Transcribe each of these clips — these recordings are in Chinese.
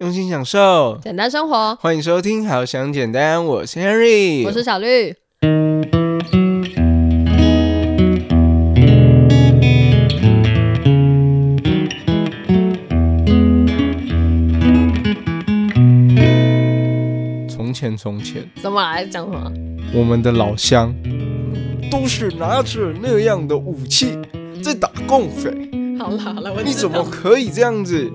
用心享受，简单生活。欢迎收听《好想简单》，我是 Henry，我是小绿。从前，从前，怎么来讲什么？我们的老乡都是拿着那样的武器在打共匪。好了好了，我你怎么可以这样子？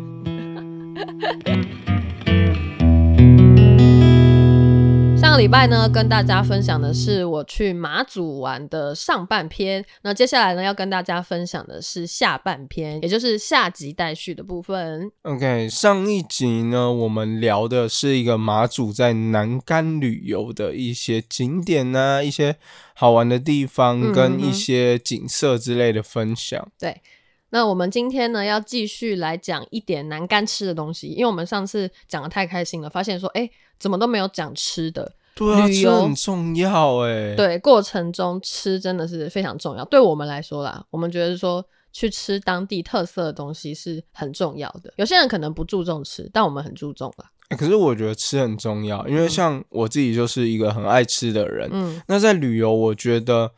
个礼拜呢，跟大家分享的是我去马祖玩的上半篇。那接下来呢，要跟大家分享的是下半篇，也就是下集待续的部分。OK，上一集呢，我们聊的是一个马祖在南竿旅游的一些景点啊、一些好玩的地方嗯跟一些景色之类的分享。对，那我们今天呢，要继续来讲一点南干吃的东西，因为我们上次讲的太开心了，发现说，哎，怎么都没有讲吃的。对啊，这旅游很重要哎。，对，过程中吃真的是非常重要。对我们来说啦，我们觉得说去吃当地特色的东西是很重要的。有些人可能不注重吃，但我们很注重啦。欸可是我觉得吃很重要，因为像我自己就是一个很爱吃的人。嗯，那在旅游，我觉得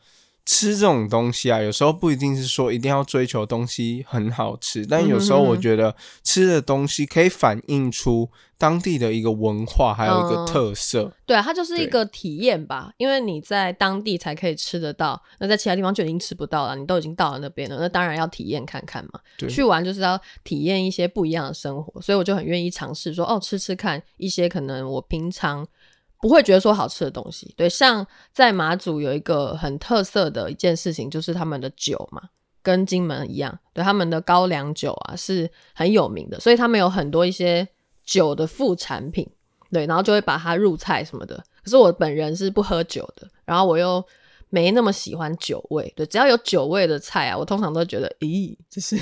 吃这种东西啊，有时候不一定是说一定要追求东西很好吃，但有时候我觉得吃的东西可以反映出当地的一个文化，还有一个嗯特色。对啊，它就是一个体验吧，因为你在当地才可以吃得到，那在其他地方就已经吃不到了。你都已经到了那边了，那当然要体验看看嘛。对去玩就是要体验一些不一样的生活，所以我就很愿意尝试说，哦，吃吃看一些可能我平常不会觉得说好吃的东西。对，像在马祖有一个很特色的一件事情，就是他们的酒嘛，跟金门一样，对他们的高粱酒啊是很有名的，所以他们有很多一些酒的副产品，对，然后就会把它入菜什么的。可是我本人是不喝酒的，然后我又没那么喜欢酒味，对，只要有酒味的菜啊，我通常都觉得，咦，就是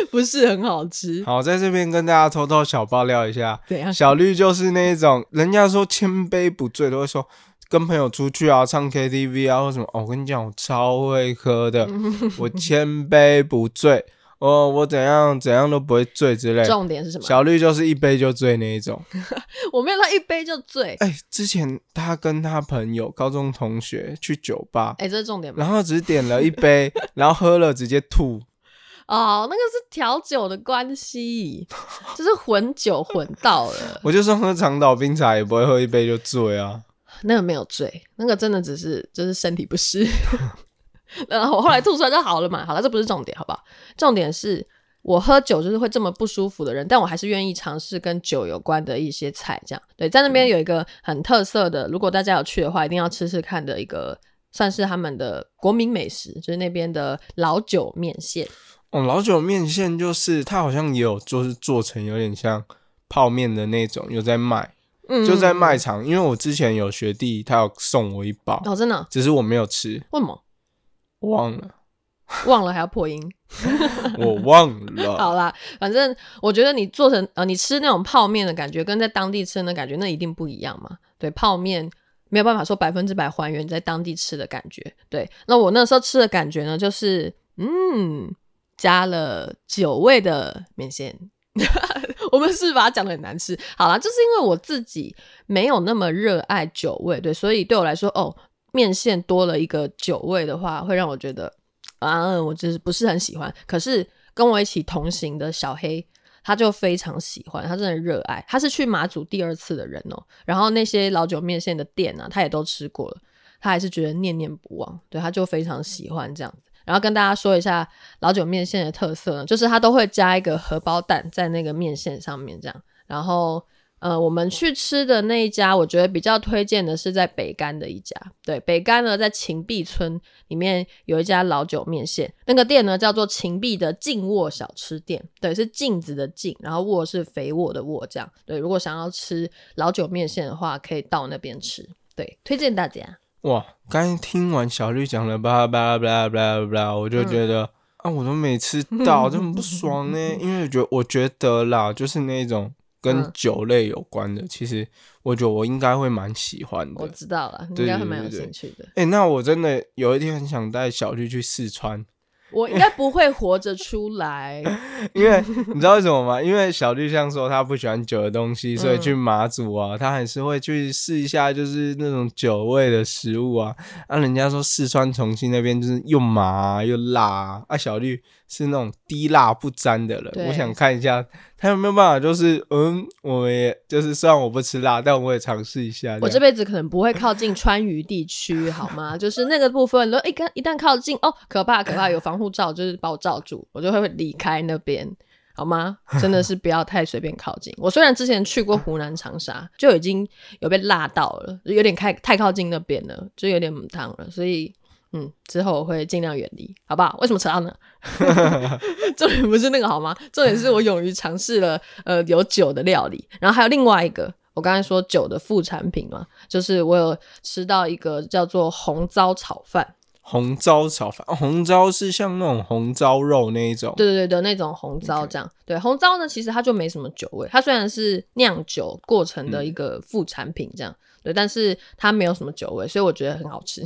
不是很好吃。好，在这边跟大家偷偷小爆料一下，怎样？小绿就是那一种，人家说千杯不醉，都会说跟朋友出去啊，唱 KTV 啊或什么。哦，我跟你讲，我超会喝的，我千杯不醉，哦，我怎样怎样都不会醉之类。重点是什么？小绿就是一杯就醉那一种。我没有到一杯就醉。哎、之前他跟他朋友、高中同学去酒吧，哎、这是重点吗？然后只点了一杯，然后喝了直接吐。哦，那个是调酒的关系，就是混酒混到了，我就算喝长岛冰茶也不会喝一杯就醉啊。那个没有醉，那个真的只是就是身体不适。然后我后来吐出来就好了嘛。好了，这不是重点，好不好？重点是我喝酒就是会这么不舒服的人，但我还是愿意尝试跟酒有关的一些菜。这样对，在那边有一个很特色的，如果大家有去的话，一定要吃吃看的一个，算是他们的国民美食，就是那边的老酒面线。哦，老酒面线就是它好像也有就是做成有点像泡面的那种，有在卖，嗯就在卖场。因为我之前有学弟，他有送我一包，哦，真的？只是我没有吃，为什么忘了，忘了还要破音？我忘了。好啦，反正我觉得你做成呃，你吃那种泡面的感觉，跟在当地吃的感觉那一定不一样嘛。对，泡面没有办法说百分之百还原在当地吃的感觉。对，那我那时候吃的感觉呢，就是嗯，加了酒味的面线。我们是把它讲的很难吃。好啦，就是因为我自己没有那么热爱酒味，对，所以对我来说，哦，面线多了一个酒味的话，会让我觉得啊，我就是不是很喜欢。可是跟我一起同行的小黑，他就非常喜欢，他真的热爱。他是去马祖第二次的人哦，然后那些老酒面线的店啊，他也都吃过了，他还是觉得念念不忘，对，他就非常喜欢这样子。然后跟大家说一下老酒面线的特色呢，就是它都会加一个荷包蛋在那个面线上面这样。然后呃，我们去吃的那一家，我觉得比较推荐的是在北干的一家。对，北干呢在秦壁村里面有一家老酒面线，那个店呢叫做秦壁的静卧小吃店。对，是镜子的镜，然后卧是肥沃的沃，这样。对，如果想要吃老酒面线的话，可以到那边吃。对，推荐大家。哇，刚才听完小绿讲了巴拉巴拉巴拉巴拉巴拉，我就觉得、啊，我都没吃到，这么不爽呢。因为我觉得，我觉得啦，就是那种跟嗯酒类有关的，其实我觉得我应该会蛮喜欢的我。知道了，你应该会蛮有兴趣的。哎、那我真的有一天很想带小绿去四川，我应该不会活着出来。因为 你知道为什么吗？因为小绿像说他不喜欢酒的东西，所以去马祖啊，他还是会去试一下，就是那种酒味的食物啊。啊，人家说四川重庆那边就是又麻又辣啊，小绿是那种滴辣不沾的人。我想看一下他有没有办法，就是嗯，我也就是虽然我不吃辣，但我也尝试一下。我这辈子可能不会靠近川渝地区，好吗？就是那个部分，如果一旦一旦靠近，哦，可怕可怕，有防护罩就是把我罩住，我就会离开那边。好吗？真的是不要太随便靠近。我虽然之前去过湖南长沙，就已经有被辣到了，有点太太靠近那边了，就有点母汤了。所以，嗯，之后我会尽量远离，好不好？为什么扯到呢？重点不是那个好吗？重点是我勇于尝试了呃有酒的料理，然后还有另外一个，我刚才说酒的副产品嘛，就是我有吃到一个叫做红糟炒饭。红糟炒饭，红糟是像那种红糟肉那一种，对对对的那种红糟这样。对红糟呢，其实它就没什么酒味，它虽然是酿酒过程的一个副产品这样，对，但是它没有什么酒味，所以我觉得很好吃。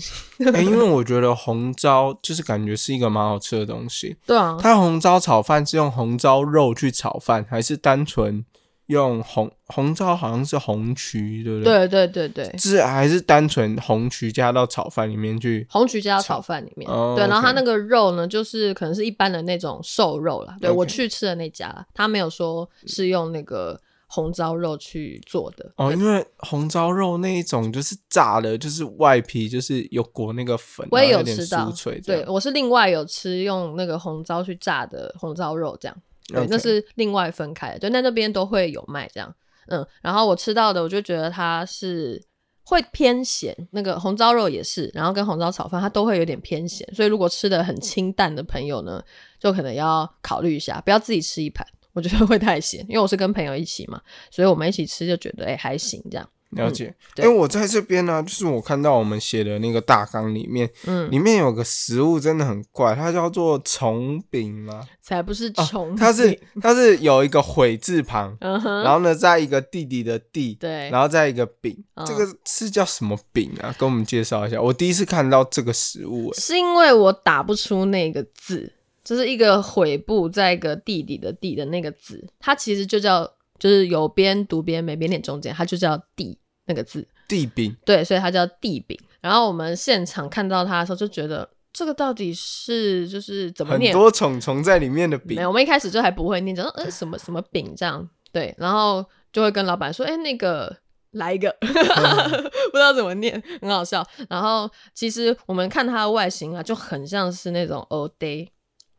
哎，因为我觉得红糟就是感觉是一个蛮好吃的东西。对啊，它红糟炒饭是用红糟肉去炒饭，还是单纯？用红红糟好像是红曲，对不对？对对对对，是还是单纯红曲加到炒饭里面去？红曲加到炒饭里面，对。然后它那个肉呢，就是可能是一般的那种瘦肉啦。对我去吃的那家，他没有说是用那个红糟肉去做的。哦，因为红糟肉那一种就是炸的，就是外皮就是有裹那个粉，我也有吃到。对，我是另外有吃用那个红糟去炸的红糟肉这样。对，那是另外分开的，对，那那边都会有卖这样，嗯，然后我吃到的，我就觉得它是会偏咸，那个红糟肉也是，然后跟红糟炒饭它都会有点偏咸，所以如果吃的很清淡的朋友呢，就可能要考虑一下，不要自己吃一盘，我觉得会太咸，因为我是跟朋友一起嘛，所以我们一起吃就觉得哎还行这样。了解，因为我在这边呢，就是我看到我们写的那个大纲里面，嗯，里面有个食物真的很怪，它叫做虫饼吗？才不是虫，它是它是有一个悔字旁，然后呢，在一个弟弟的弟，对，然后在一个饼，这个是叫什么饼啊？跟我们介绍一下。我第一次看到这个食物，是因为我打不出那个字，就是一个悔部在一个弟弟的弟的那个字，它其实就叫，就是有边读边没边点中间，它就叫地。那个字地饼，对，所以它叫地饼。然后我们现场看到它的时候，就觉得这个到底是就是怎么念？很多虫虫在里面的饼。没有，我们一开始就还不会念，就说呃什么什么饼这样。对，然后就会跟老板说，哎，那个来一个，不知道怎么念，很好笑。然后其实我们看它的外形啊，就很像是那种 all day。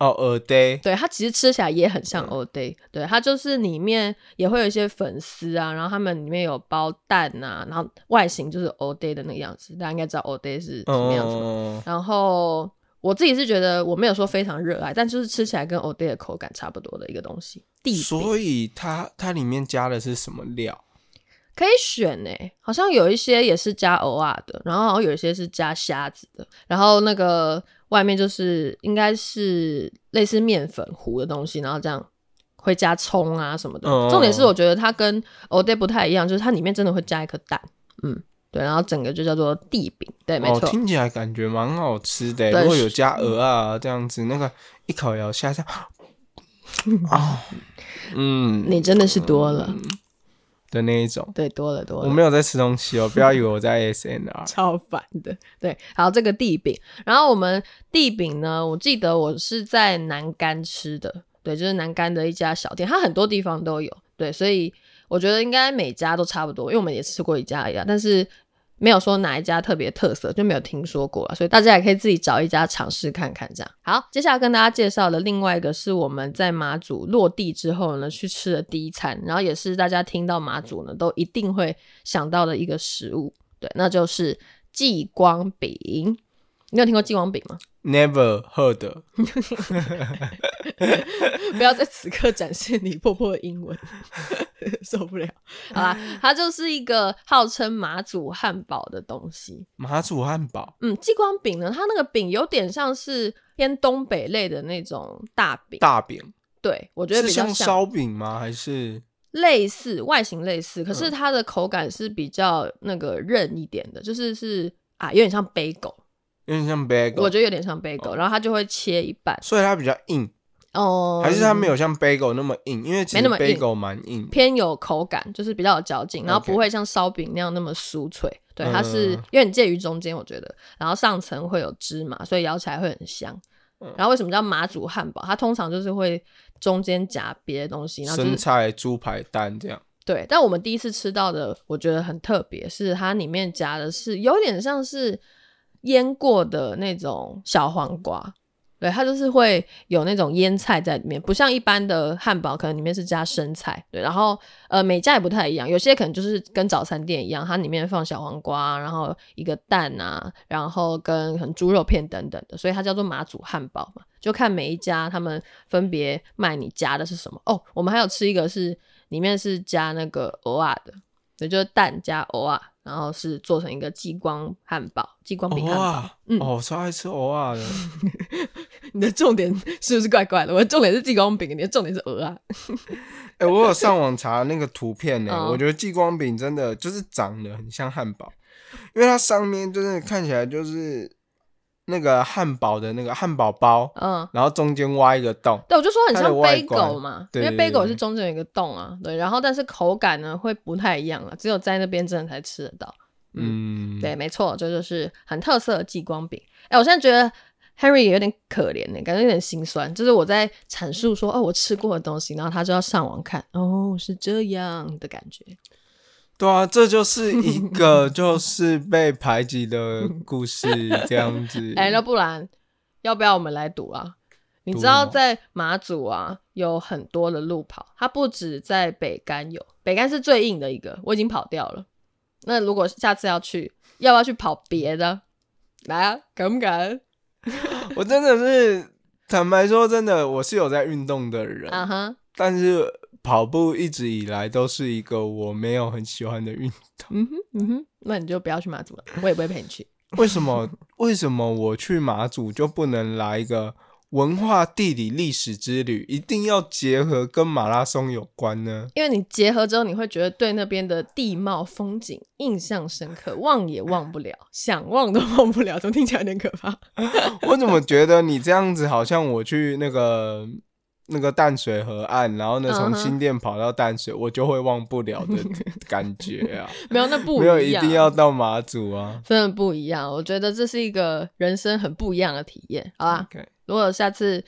哦，耳呆，对它其实吃起来也很像耳呆，对它就是里面也会有一些粉丝啊，然后它们里面有包蛋啊，然后外形就是耳呆的那个样子，大家应该知道耳呆是什么样子。然后我自己是觉得我没有说非常热爱，但就是吃起来跟耳呆的口感差不多的一个东西。所以它它里面加的是什么料？可以选诶，好像有一些也是加偶尔的，然后有一些是加虾子的，然后那个。外面就是应该是类似面粉糊的东西，然后这样会加葱啊什么的。重点是我觉得它跟 o day 不太一样，就是它里面真的会加一颗蛋。嗯，对，然后整个就叫做地饼。对，没错。听起来感觉蛮好吃的，如果有加鹅啊这样子，那个一口咬下去啊，嗯，你真的是多了。的那一种，对，多了多了。我没有在吃东西哦，不要以为我在 S N R，超烦的。对，好，这个地饼，然后我们地饼呢，我记得我是在南干吃的，对，就是南干的一家小店，它很多地方都有，对，所以我觉得应该每家都差不多，因为我们也吃过一家一样，但是。没有说哪一家特别特色，就没有听说过所以大家也可以自己找一家尝试看看。这样好，接下来跟大家介绍的另外一个是我们在马祖落地之后呢去吃的第一餐，然后也是大家听到马祖呢都一定会想到的一个食物，对，那就是继光饼。你有听过继光饼吗？Never heard，不要在此刻展现你破破的英文，受不了。好啦，它就是一个号称马祖汉堡的东西。马祖汉堡，嗯，激光饼呢，它那个饼有点像是偏东北类的那种大饼。大饼，对我觉得比较像烧饼吗？还是类似外形类似，可是它的口感是比较那个韧一点的，就是是啊，有点像杯狗。有点像 bagel，我觉得有点像 bagel，、然后它就会切一半。所以它比较硬，哦，还是它没有像 bagel 那么硬？因为其实 bagel 蛮硬的。偏有口感，就是比较有嚼劲，然后不会像烧饼那样那么酥脆。对，它是嗯有点介于中间，我觉得。然后上层会有芝麻，所以咬起来会很香。嗯然后为什么叫马祖汉堡？它通常就是会中间夹别的东西，然后就是生菜、猪排、蛋这样。对。但我们第一次吃到的，我觉得很特别，是它里面夹的是有点像是腌过的那种小黄瓜。对，它就是会有那种腌菜在里面，不像一般的汉堡，可能里面是加生菜。对，然后呃，每家也不太一样，有些可能就是跟早餐店一样，它里面放小黄瓜，然后一个蛋啊，然后跟可能猪肉片等等的，所以它叫做马祖汉堡嘛。就看每一家他们分别卖你加的是什么哦。我们还有吃一个是里面是加那个鹅啊的，也就是蛋加鹅啊，然后是做成一个激光汉堡，激光饼汉堡。哇，嗯哦，超爱吃鹅啊的。你的重点是不是怪怪的？我的重点是激光饼，你的重点是鹅啊。哎、我有上网查那个图片呢、嗯我觉得激光饼真的就是长得很像汉堡，因为它上面就是看起来就是那个汉堡的那个汉堡包，嗯，然后中间挖一个洞。对，我就说很像它的外 bagel 观嘛，对因为对 bagel 对是中间有一个洞啊，对，然后但是口感呢会不太一样啊，只有在那边真的才吃得到。嗯，对，没错，这就是很特色的激光饼。哎，我现在觉得 Henry 也有点可怜呢，感觉有点心酸。就是我在阐述说哦，我吃过的东西，然后他就要上网看，哦，是这样的感觉。对啊，这就是一个 就是被排挤的故事，这样子。哎，那不然要不要我们来赌啊？你知道在马祖啊有很多的路跑，它不止在北干有，北干是最硬的一个，我已经跑掉了。那如果下次要去，要不要去跑别的？来啊，敢不敢？我真的是坦白说，真的我是有在运动的人，啊哈，但是跑步一直以来都是一个我没有很喜欢的运动。嗯哼，嗯哼，那你就不要去马祖了，我也不会陪你去。为什么？为什么我去马祖就不能来一个文化、地理、历史之旅？一定要结合跟马拉松有关呢？因为你结合之后，你会觉得对那边的地貌风景印象深刻，忘也忘不了，想忘都忘不了，怎么听起来有点可怕？我怎么觉得你这样子好像我去那个那个淡水河岸，然后呢从新店跑到淡水，我就会忘不了的感觉啊！没有，那不没有一定要到马祖啊。真的不一样。我觉得这是一个人生很不一样的体验，好吧如果下次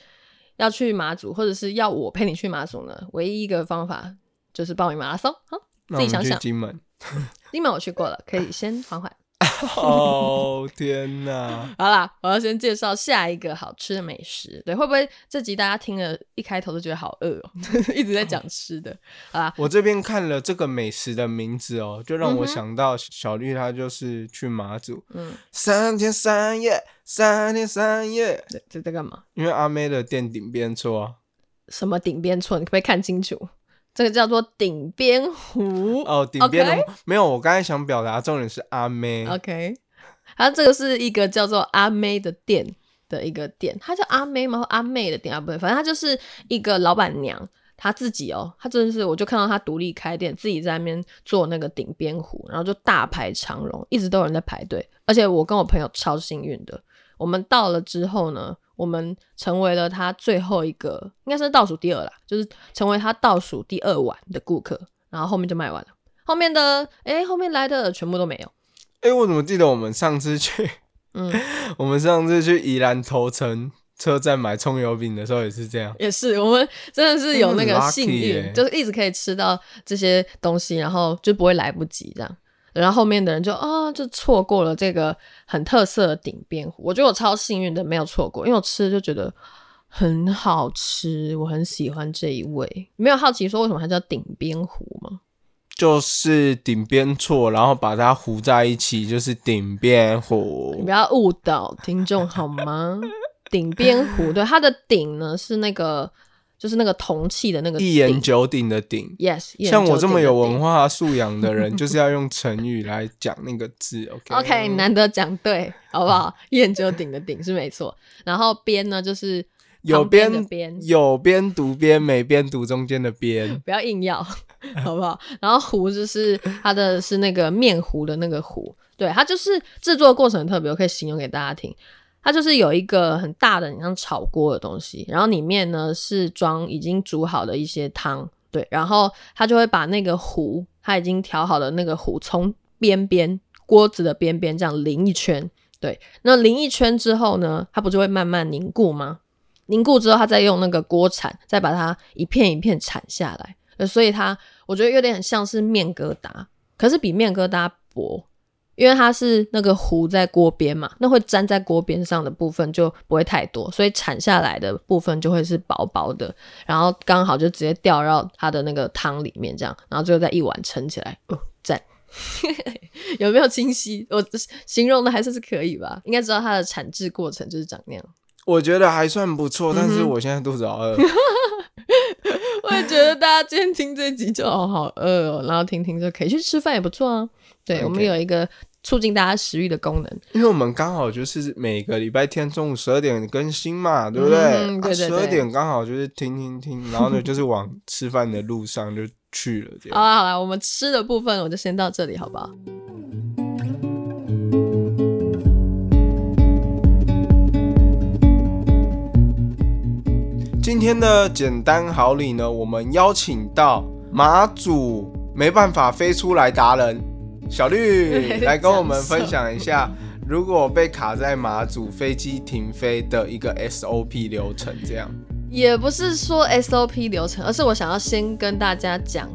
要去马祖，或者是要我陪你去马祖呢，唯一一个方法就是报名马拉松。好，自己想想。金门。金门我去过了，可以先缓缓。哦天哪！好啦，我要先介绍下一个好吃的美食。对，会不会这集大家听了一开头都觉得好饿哦，一直在讲吃的？好啦，我这边看了这个美食的名字哦，就让我想到小绿，他就是去马祖嗯，三天三夜，三天三夜，这这在干嘛？因为阿妹的店顶边错啊。什么顶边错？你可不可以看清楚？这个叫做顶边湖。哦，顶边没有，我刚才想表达重点是阿妹。OK，它这个是一个叫做阿妹的店的一个店，它叫阿妹吗？阿妹的店啊？不对，反正它就是一个老板娘。她自己哦，她真的是，我就看到她独立开店，自己在那边做那个顶边湖，然后就大排长龙，一直都有人在排队。而且我跟我朋友超幸运的，我们到了之后呢，我们成为了他最后一个，应该是倒数第二啦，就是成为他倒数第二晚的顾客，然后后面就卖完了。后面的，哎，后面来的全部都没有。哎、我怎么记得我们上次去，嗯，我们上次去宜兰头城车站买葱油饼的时候也是这样。也是，我们真的是有那个幸运，耶就是一直可以吃到这些东西，然后就不会来不及这样。然后后面的人就啊、就错过了这个很特色的顶边湖。我觉得我超幸运的，没有错过，因为我吃就觉得很好吃，我很喜欢这一味。没有好奇说为什么它叫顶边湖吗？就是顶边错，然后把它糊在一起，就是顶边你糊不。要误导听众好吗？顶边湖，对，它的顶呢是那个，就是那个铜器的那个一言九鼎的鼎，Yes，像我这么有文化素养的人，就是要用成语来讲那个字。OK 难得讲对，好不好？一言九鼎的鼎是没错，然后边呢就是有边边有边读边，没边读中间的边。不要硬要，好不好？然后糊就是它的是那个面糊的那个糊，对，它就是制作过程特别，我可以形容给大家听。它就是有一个很大的，你像炒锅的东西，然后里面呢是装已经煮好的一些汤，对，然后它就会把那个糊，它已经调好的那个糊从边边锅子的边边这样淋一圈，对，那淋一圈之后呢，它不就会慢慢凝固吗？凝固之后，它再用那个锅铲再把它一片一片铲下来，所以它我觉得有点像是面疙瘩，可是比面疙瘩薄，因为它是那个糊在锅边嘛，那会粘在锅边上的部分就不会太多，所以铲下来的部分就会是薄薄的，然后刚好就直接掉到它的那个汤里面，这样，然后最后再一碗盛起来，哦，赞。有没有清晰？我形容的还是是可以吧？应该知道它的产制过程就是长那样。我觉得还算不错，但是我现在肚子好饿。我也觉得大家今天听这集就好好饿哦，然后听听就可以去吃饭也不错啊。对我们有一个促进大家食欲的功能。因为我们刚好就是每个礼拜天中午十二点更新嘛，对不对？嗯对对十二对点刚好就是听听听，然后呢就是往吃饭的路上就去了，这样。好啦好啦，我们吃的部分我就先到这里，好不好？今天的简单好礼呢，我们邀请到马祖没办法飞出来达人小绿 来跟我们分享一下，如果被卡在马祖飞机停飞的一个 SOP 流程，这样。也不是说 SOP 流程，而是我想要先跟大家讲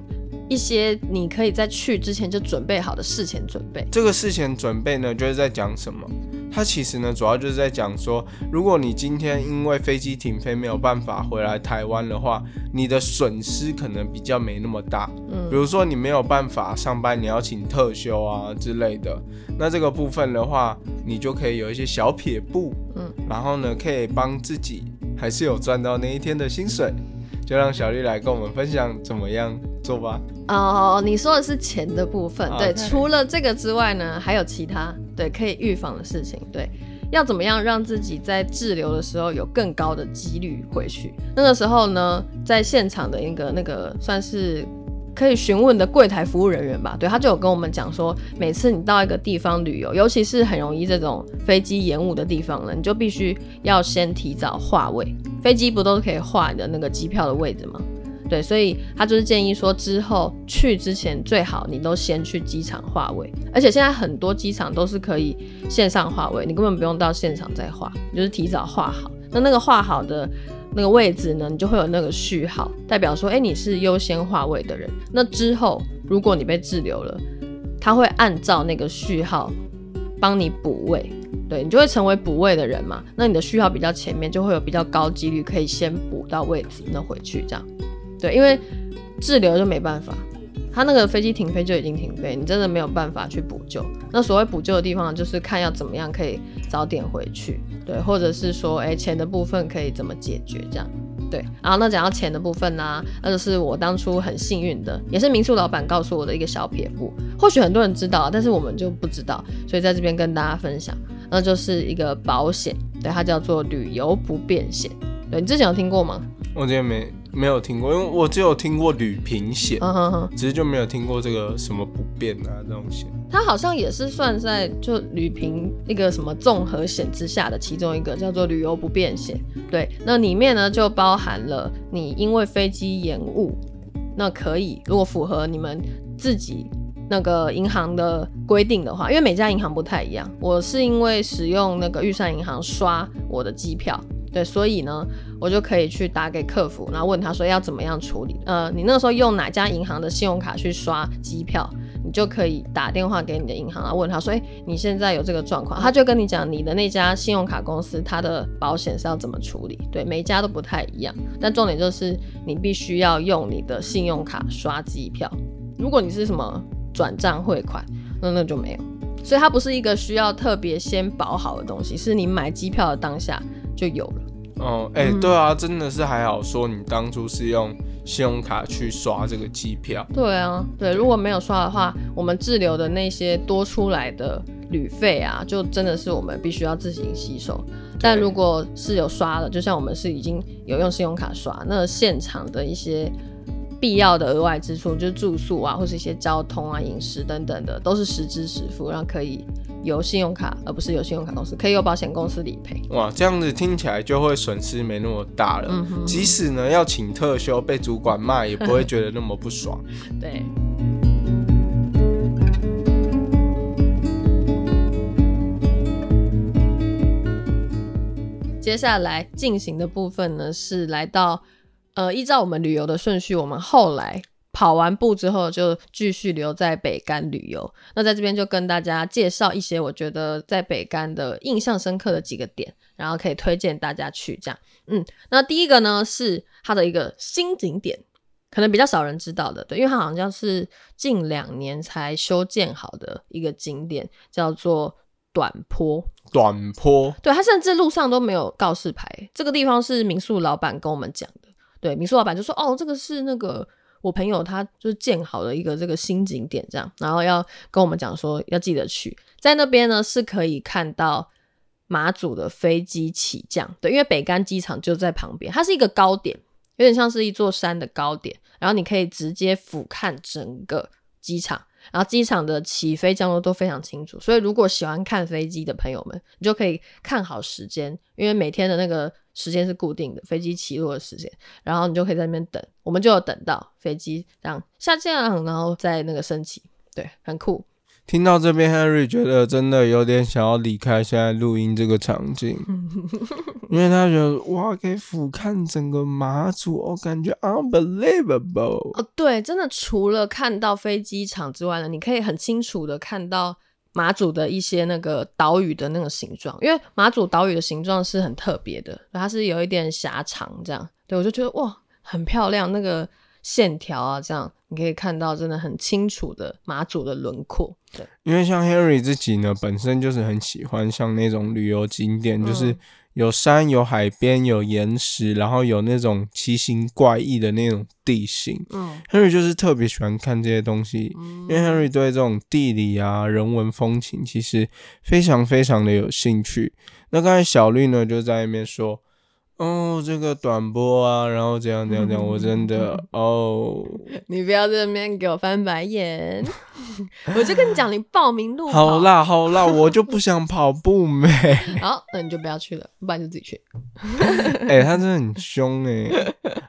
一些你可以在去之前就准备好的事前准备。这个事前准备呢，就是在讲什么？它其实呢，主要就是在讲说，如果你今天因为飞机停飞没有办法回来台湾的话，你的损失可能比较没那么大。嗯比如说你没有办法上班，你要请特休啊之类的，那这个部分的话，你就可以有一些小撇步，嗯，然后呢，可以帮自己还是有赚到那一天的薪水。就让小丽来跟我们分享怎么样做吧。哦，你说的是钱的部分，对。除了这个之外呢，还有其他对可以预防的事情，对。要怎么样让自己在滞留的时候有更高的几率回去？那个时候呢，在现场的一个那个算是可以询问的柜台服务人员吧，对他就有跟我们讲说，每次你到一个地方旅游，尤其是很容易这种飞机延误的地方了，你就必须要先提早划位。飞机不都是可以划你的那个机票的位置吗？对，所以他就是建议说，之后去之前最好你都先去机场划位，而且现在很多机场都是可以线上划位，你根本不用到现场再划，你就是提早划好。那那个划好的那个位置呢，你就会有那个序号，代表说，哎，你是优先划位的人。那之后如果你被滞留了，他会按照那个序号帮你补位，对你就会成为补位的人嘛。那你的序号比较前面，就会有比较高几率可以先补到位置，那回去这样。对，因为滞留就没办法，他那个飞机停飞就已经停飞，你真的没有办法去补救。那所谓补救的地方，就是看要怎么样可以早点回去，对，或者是说，哎，钱的部分可以怎么解决这样。对，然后那讲到钱的部分呢、那就是我当初很幸运的，也是民宿老板告诉我的一个小撇步，或许很多人知道，但是我们就不知道，所以在这边跟大家分享，那就是一个保险，对，它叫做旅游不便险。对你之前有听过吗？我之前没没有听过，因为我只有听过旅平险，嗯哼哼，只是就没有听过这个什么不变啊这种险。它好像也是算在就旅平一个什么综合险之下的其中一个，叫做旅游不便险。对，那里面呢就包含了你因为飞机延误，那可以如果符合你们自己那个银行的规定的话，因为每家银行不太一样，我是因为使用那个预算银行刷我的机票。对，所以呢，我就可以去打给客服，然后问他说要怎么样处理。呃，你那个时候用哪家银行的信用卡去刷机票，你就可以打电话给你的银行，然后问他说：“哎、你现在有这个状况？”他就跟你讲你的那家信用卡公司它的保险是要怎么处理。对，每一家都不太一样，但重点就是你必须要用你的信用卡刷机票。如果你是什么转账汇款，那那就没有。所以它不是一个需要特别先保好的东西，是你买机票的当下就有了。哦，哎、嗯对啊，真的是还好，说你当初是用信用卡去刷这个机票。对啊，对，如果没有刷的话，我们滞留的那些多出来的旅费啊，就真的是我们必须要自行吸收。但如果是有刷的，就像我们是已经有用信用卡刷，那现场的一些必要的额外支出，就是住宿啊，或是一些交通啊、饮食等等的，都是实支实付，然后可以由信用卡，而不是由信用卡公司，可以由保险公司理赔。哇，这样子听起来就会损失没那么大了。嗯哼即使呢要请特休，被主管骂也不会觉得那么不爽。对。接下来进行的部分呢，是来到呃，依照我们旅游的顺序，我们后来跑完步之后，就继续留在北干旅游。那在这边就跟大家介绍一些我觉得在北干的印象深刻的几个点，然后可以推荐大家去这样。嗯，那第一个呢是它的一个新景点，可能比较少人知道的，对，因为它好像是近两年才修建好的一个景点，叫做短坡。短坡，对，它甚至路上都没有告示牌。这个地方是民宿老板跟我们讲的，对，民宿老板就说：“哦，这个是那个我朋友他就是建好的一个这个新景点，这样，然后要跟我们讲说要记得去，在那边呢是可以看到马祖的飞机起降，对，因为北干机场就在旁边，它是一个高点，有点像是一座山的高点，然后你可以直接俯瞰整个机场。”然后机场的起飞降落都非常清楚，所以如果喜欢看飞机的朋友们，你就可以看好时间，因为每天的那个时间是固定的，飞机起落的时间，然后你就可以在那边等，我们就有等到飞机这样下降，然后再那个升起，对，很酷。听到这边，Henry 觉得真的有点想要离开现在录音这个场景，因为他觉得哇，可以俯瞰整个马祖，我感觉 unbelievable。哦，对，真的除了看到飞机场之外呢，你可以很清楚的看到马祖的一些那个岛屿的那个形状，因为马祖岛屿的形状是很特别的，它是有一点狭长这样，对我就觉得哇，很漂亮，那个线条啊，这样你可以看到真的很清楚的马祖的轮廓。对，因为像 Harry 自己呢，本身就是很喜欢像那种旅游景点，就是有山、有海边、有岩石，然后有那种奇形怪异的那种地形。嗯 Henry 就是特别喜欢看这些东西，因为 Henry 对这种地理啊、人文风情其实非常非常的有兴趣。那刚才小绿呢就在那边说。哦，这个短波啊，然后这样这样这样，我真的哦，你不要在那边给我翻白眼，我就跟你讲，你报名路好，啦好啦，我就不想跑步没。好，那你就不要去了，不然就自己去。哎、他真的很凶哎、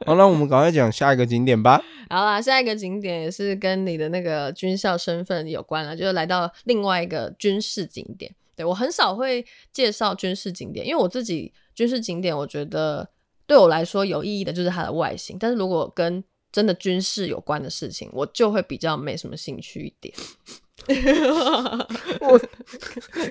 好，那我们赶快讲下一个景点吧。好啦，下一个景点也是跟你的那个军校身份有关了，就是来到另外一个军事景点。对我很少会介绍军事景点，因为我自己军事景点，我觉得对我来说有意义的就是它的外形，但是如果跟真的军事有关的事情，我就会比较没什么兴趣一点。我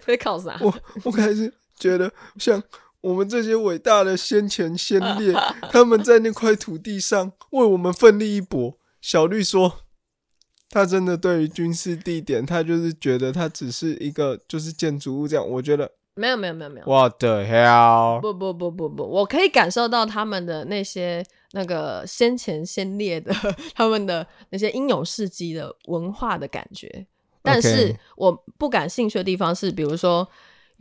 会考啥？我我开始觉得，像我们这些伟大的先前先烈，他们在那块土地上为我们奋力一搏。小绿说，他真的对于军事地点，他就是觉得它只是一个就是建筑物这样。我觉得没有没有没有没有，，What the hell？不不不不不，我可以感受到他们的那些那个先前先烈的 他们的那些英勇事迹的文化的感觉，但是我不感兴趣的地方是，比如说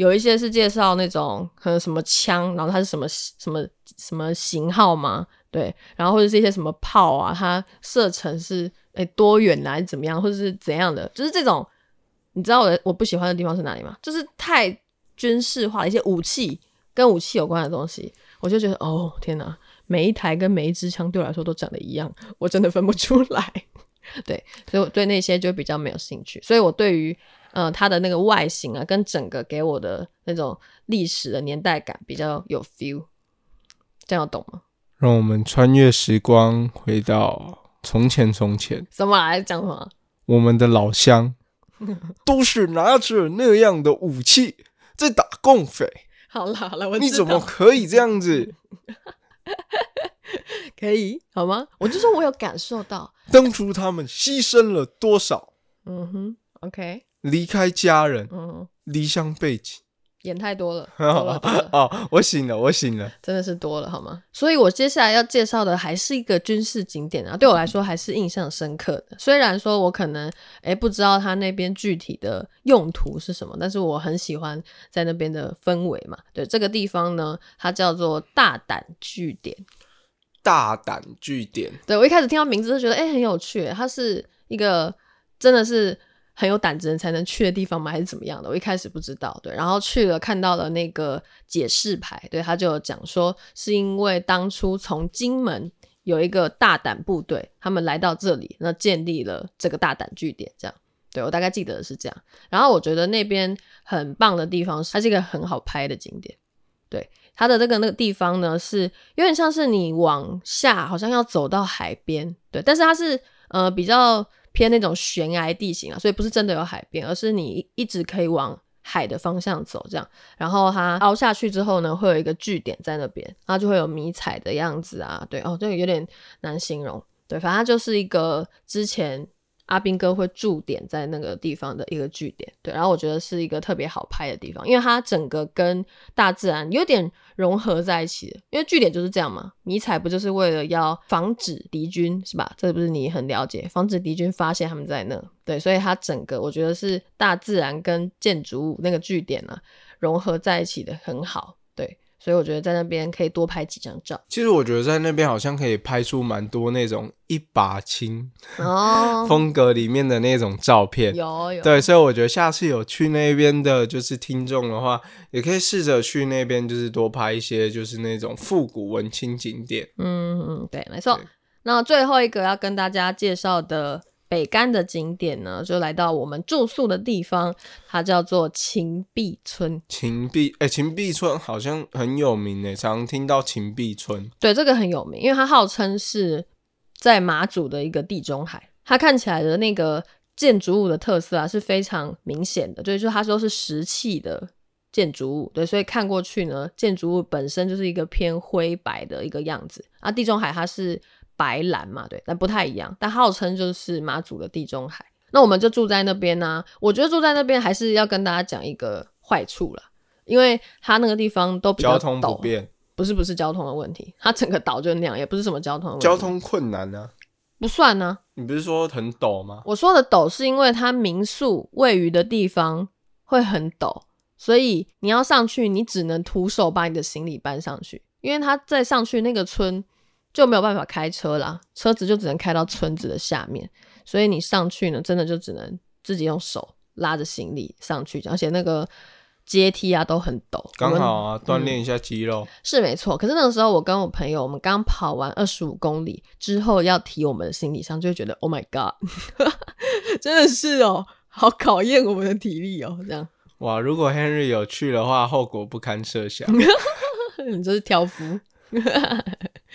有一些是介绍那种可能什么枪，然后它是什么 什么什么型号嘛，对，然后或者是一些什么炮啊，它射程是诶多远啊，是怎么样，或者是怎样的，就是这种。你知道我的我不喜欢的地方是哪里吗？就是太军事化的一些武器跟武器有关的东西，我就觉得哦天哪，每一台跟每一支枪对我来说都长得一样，我真的分不出来。对，所以我对那些就比较没有兴趣。所以我对于呃它的那个外形啊，跟整个给我的那种历史的年代感比较有 feel。这样懂吗？让我们穿越时光，回到从前从前，什么来讲什么？我们的老乡 都是拿着那样的武器在打共匪。好了好了，我你怎么可以这样子？可以好吗？我就说我有感受到，当初他们牺牲了多少？嗯哼，OK，离开家人，嗯，离乡背景，演太多了，多了多了哦，我醒了，我醒了。真的是多了好吗？所以我接下来要介绍的还是一个军事景点啊，对我来说还是印象深刻的。虽然说我可能诶不知道它那边具体的用途是什么，但是我很喜欢在那边的氛围嘛。对，这个地方呢，它叫做大胆据点。大胆据点，对我一开始听到名字就觉得诶很有趣，它是一个真的是。很有胆子人才能去的地方吗？还是怎么样的？我一开始不知道，对，然后去了看到了那个解释牌，对他就讲说是因为当初从金门有一个大胆部队，他们来到这里，那建立了这个大胆据点，这样，对我大概记得是这样。然后我觉得那边很棒的地方是，它是一个很好拍的景点，对，它的这个那个地方呢是有点像是你往下好像要走到海边，对，但是它是呃比较。偏那种悬崖地形啊，所以不是真的有海边，而是你一直可以往海的方向走，这样。然后它凹下去之后呢，会有一个据点在那边，然后就会有迷彩的样子啊，对哦，这个有点难形容，对，反正就是一个之前。阿兵哥会驻点在那个地方的一个据点，对，然后我觉得是一个特别好拍的地方，因为它整个跟大自然有点融合在一起的。因为据点就是这样嘛，迷彩不就是为了要防止敌军是吧？这不是你很了解，防止敌军发现他们在那，对，所以它整个我觉得是大自然跟建筑物那个据点呢融合在一起的很好，对。所以我觉得在那边可以多拍几张照。其实我觉得在那边好像可以拍出蛮多那种一把青哦 风格里面的那种照片。有有。对，所以我觉得下次有去那边的，就是听众的话，也可以试着去那边，就是多拍一些就是那种复古文青景点。嗯嗯，对，没错。那最后一个要跟大家介绍的。北干的景点呢，就来到我们住宿的地方，它叫做秦壁村。秦壁，哎，秦壁村好像很有名诶，常听到秦壁村。对，这个很有名，因为它号称是在马祖的一个地中海。它看起来的那个建筑物的特色啊，是非常明显的，就是它说是石砌的建筑物。对，所以看过去呢，建筑物本身就是一个偏灰白的一个样子啊。地中海它是。白蓝嘛，对，但不太一样。但号称就是马祖的地中海，那我们就住在那边呢。我觉得住在那边还是要跟大家讲一个坏处了，因为它那个地方都比较交通不便，不是不是交通的问题，它整个岛就那样，也不是什么交通交通困难呢，不算呢。你不是说很陡吗？我说的陡是因为它民宿位于的地方会很陡，所以你要上去，你只能徒手把你的行李搬上去，因为它再上去那个村。就没有办法开车啦，车子就只能开到村子的下面，所以你上去呢，真的就只能自己用手拉着行李上去，而且那个阶梯啊都很陡。刚好啊，锻炼一下肌肉是没错。可是那个时候我跟我朋友，我们刚跑完二十五公里之后要提我们的行李箱，就会觉得 Oh my God，真的是哦，好考验我们的体力哦。这样哇，如果 Henry 有去的话，后果不堪设想。你这是挑夫。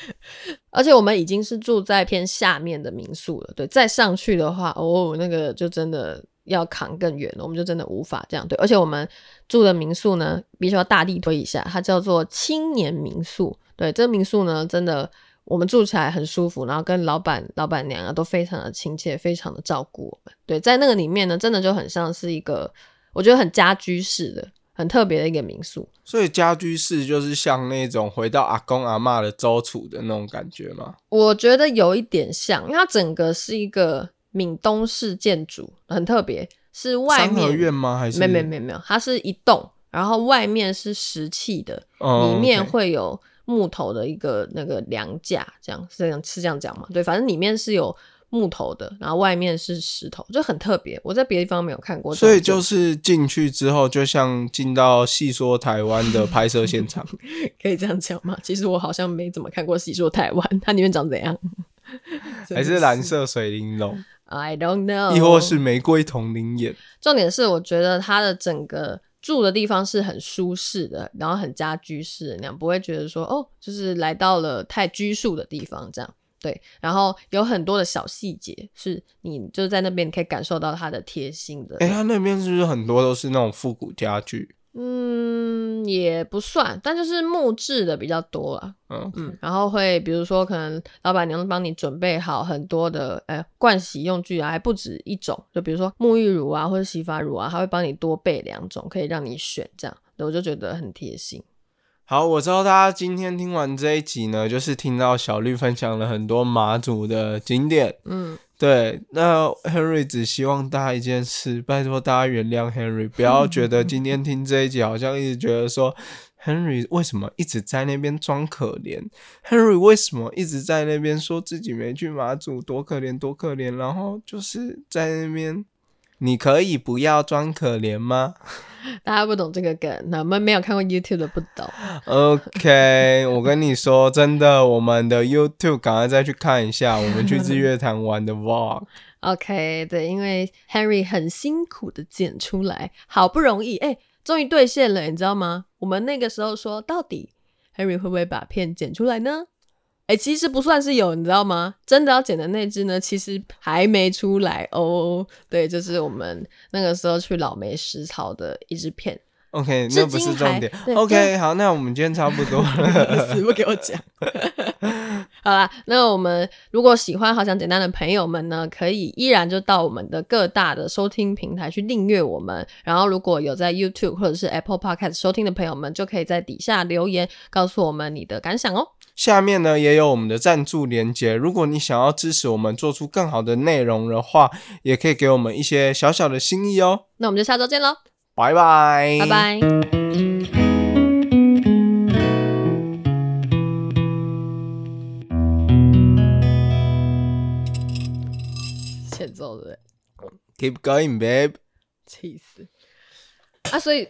而且我们已经是住在偏下面的民宿了，对，再上去的话，哦，那个就真的要扛更远了，我们就真的无法这样对。而且我们住的民宿呢，必须要大力推一下，它叫做青年民宿，对，这个民宿呢，真的我们住起来很舒服，然后跟老板、老板娘啊都非常的亲切，非常的照顾我们。对，在那个里面呢，真的就很像是一个，我觉得很家居式的。很特别的一个民宿，所以家居室就是像那种回到阿公阿妈的周处的那种感觉吗？我觉得有一点像，因为它整个是一个闽东式建筑，很特别，是外面三合院吗？还是没没没没有，它是一栋，然后外面是石砌的，里面会有木头的一个那个梁架，这样是这样是这样讲吗？对，反正里面是有。木头的，然后外面是石头，就很特别。我在别的地方没有看过。所以就是进去之后，就像进到戏说台湾的 拍摄现场，可以这样讲吗？其实我好像没怎么看过戏说台湾，它里面长怎样？还是蓝色水玲珑？I don't know。亦或是玫瑰同林眼？重点是，我觉得它的整个住的地方是很舒适的，然后很家居式那样，不会觉得说哦，就是来到了太拘束的地方这样。对，然后有很多的小细节，是你就是在那边你可以感受到它的贴心的。哎，它那边是不是很多都是那种复古家具？嗯，也不算，但就是木质的比较多啊。嗯嗯，然后会比如说，可能老板娘帮你准备好很多的呃盥洗用具啊，还不止一种，就比如说沐浴乳啊或者洗发乳啊，他会帮你多备两种，可以让你选这样，我就觉得很贴心。好，我知道大家今天听完这一集呢，就是听到小绿分享了很多马祖的景点。嗯，对，那 Henry 只希望大家一件事，拜托大家原谅 Henry，不要觉得今天听这一集好像一直觉得说 Henry 为什么一直在那边装可怜，Henry 为什么一直在那边说自己没去马祖多可怜多可怜，然后就是在那边，你可以不要装可怜吗？大家不懂这个梗，那我们没有看过 YouTube 的不懂。OK，我跟你说，真的，我们的 YouTube 赶快再去看一下，我们去日月潭玩的 Vlog。OK，对，因为 Henry 很辛苦的剪出来，好不容易，哎、终于兑现了，你知道吗？我们那个时候说，到底 Henry 会不会把片剪出来呢？哎、其实不算是有，你知道吗？真的要剪的那只呢，其实还没出来哦。对，就是我们那个时候去老梅食草的一支片，OK，至那不是重点。OK，好，那我们今天差不多了。死不给我讲。好啦，那我们如果喜欢好想简单的朋友们呢，可以依然就到我们的各大的收听平台去订阅我们。然后如果有在 YouTube 或者是 Apple Podcast 收听的朋友们，就可以在底下留言告诉我们你的感想哦。下面呢也有我们的赞助连接，如果你想要支持我们做出更好的内容的话，也可以给我们一些小小的心意哦。那我们就下周见喽，拜拜，拜。拜。欠揍的，Keep going, babe. 气死啊！所以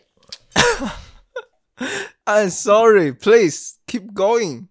I'm sorry. Please keep going.